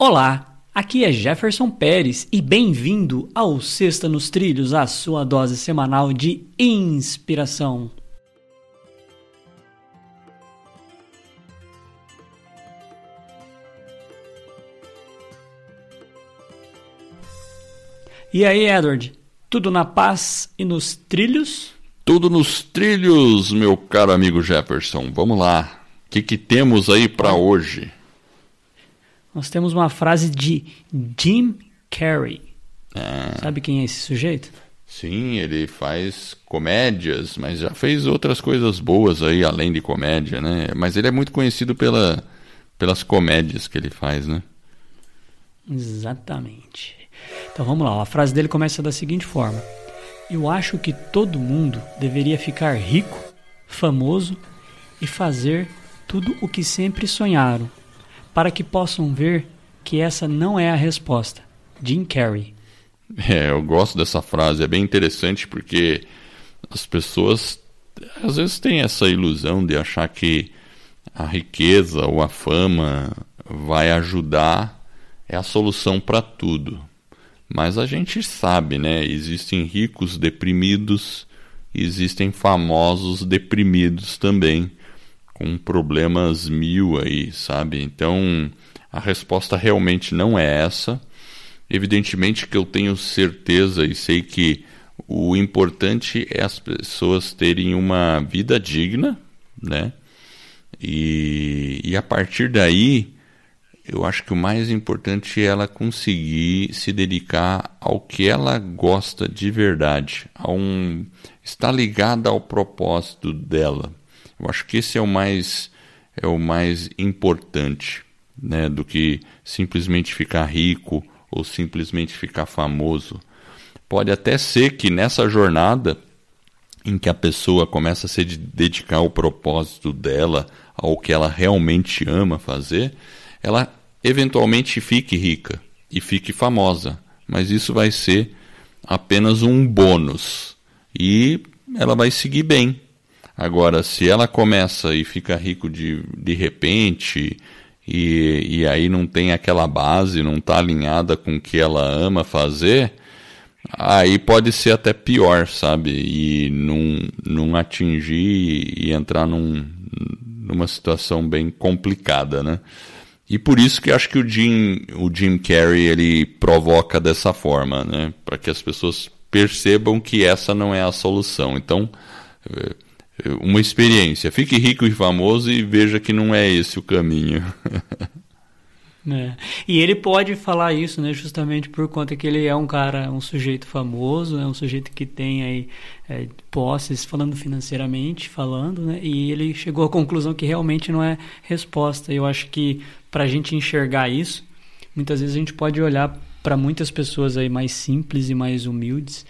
Olá, aqui é Jefferson Pérez e bem-vindo ao Sexta nos Trilhos, a sua dose semanal de inspiração. E aí, Edward? Tudo na paz e nos trilhos? Tudo nos trilhos, meu caro amigo Jefferson. Vamos lá. O que, que temos aí para hoje? Nós temos uma frase de Jim Carrey. Ah. Sabe quem é esse sujeito? Sim, ele faz comédias, mas já fez outras coisas boas aí, além de comédia, né? Mas ele é muito conhecido pela, pelas comédias que ele faz, né? Exatamente. Então vamos lá, a frase dele começa da seguinte forma: Eu acho que todo mundo deveria ficar rico, famoso e fazer tudo o que sempre sonharam, para que possam ver que essa não é a resposta. Jim Carrey. É, eu gosto dessa frase, é bem interessante porque as pessoas às vezes têm essa ilusão de achar que a riqueza ou a fama vai ajudar, é a solução para tudo. Mas a gente sabe, né? Existem ricos deprimidos, existem famosos deprimidos também com problemas mil aí, sabe? Então, a resposta realmente não é essa. Evidentemente que eu tenho certeza e sei que o importante é as pessoas terem uma vida digna, né? E, e a partir daí, eu acho que o mais importante é ela conseguir se dedicar ao que ela gosta de verdade, a um estar ligada ao propósito dela. Eu acho que esse é o mais é o mais importante, né, do que simplesmente ficar rico ou simplesmente ficar famoso. Pode até ser que nessa jornada em que a pessoa começa a se dedicar ao propósito dela, ao que ela realmente ama fazer, ela eventualmente fique rica e fique famosa, mas isso vai ser apenas um bônus. E ela vai seguir bem, Agora, se ela começa e fica rico de, de repente, e, e aí não tem aquela base, não está alinhada com o que ela ama fazer, aí pode ser até pior, sabe? E não, não atingir e entrar num, numa situação bem complicada, né? E por isso que acho que o Jim, o Jim Carrey ele provoca dessa forma, né? Para que as pessoas percebam que essa não é a solução. Então, eh, uma experiência. Fique rico e famoso e veja que não é esse o caminho. É. E ele pode falar isso, né, justamente por conta que ele é um cara, um sujeito famoso, é um sujeito que tem aí é, posses, falando financeiramente, falando, né, e ele chegou à conclusão que realmente não é resposta. Eu acho que para a gente enxergar isso, muitas vezes a gente pode olhar para muitas pessoas aí mais simples e mais humildes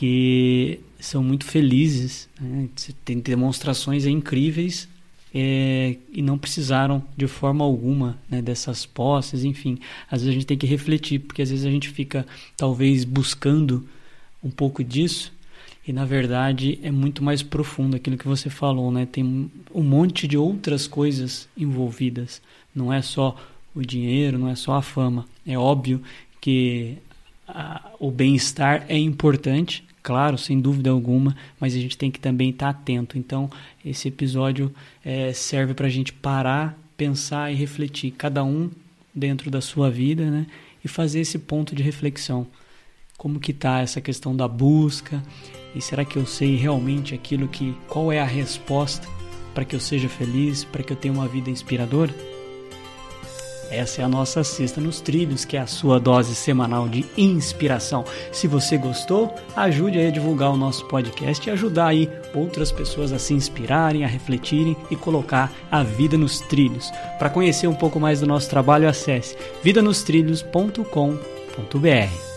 que são muito felizes, né? tem demonstrações incríveis é, e não precisaram de forma alguma né, dessas posses, enfim. Às vezes a gente tem que refletir, porque às vezes a gente fica talvez buscando um pouco disso e na verdade é muito mais profundo aquilo que você falou, né? Tem um monte de outras coisas envolvidas, não é só o dinheiro, não é só a fama. É óbvio que a, o bem-estar é importante, claro, sem dúvida alguma, mas a gente tem que também estar atento. Então, esse episódio é, serve para a gente parar, pensar e refletir, cada um dentro da sua vida, né? E fazer esse ponto de reflexão. Como que está essa questão da busca? E será que eu sei realmente aquilo que... Qual é a resposta para que eu seja feliz, para que eu tenha uma vida inspiradora? Essa é a nossa Sexta nos Trilhos, que é a sua dose semanal de inspiração. Se você gostou, ajude a divulgar o nosso podcast e ajudar aí outras pessoas a se inspirarem, a refletirem e colocar a vida nos trilhos. Para conhecer um pouco mais do nosso trabalho, acesse vidanostrilhos.com.br.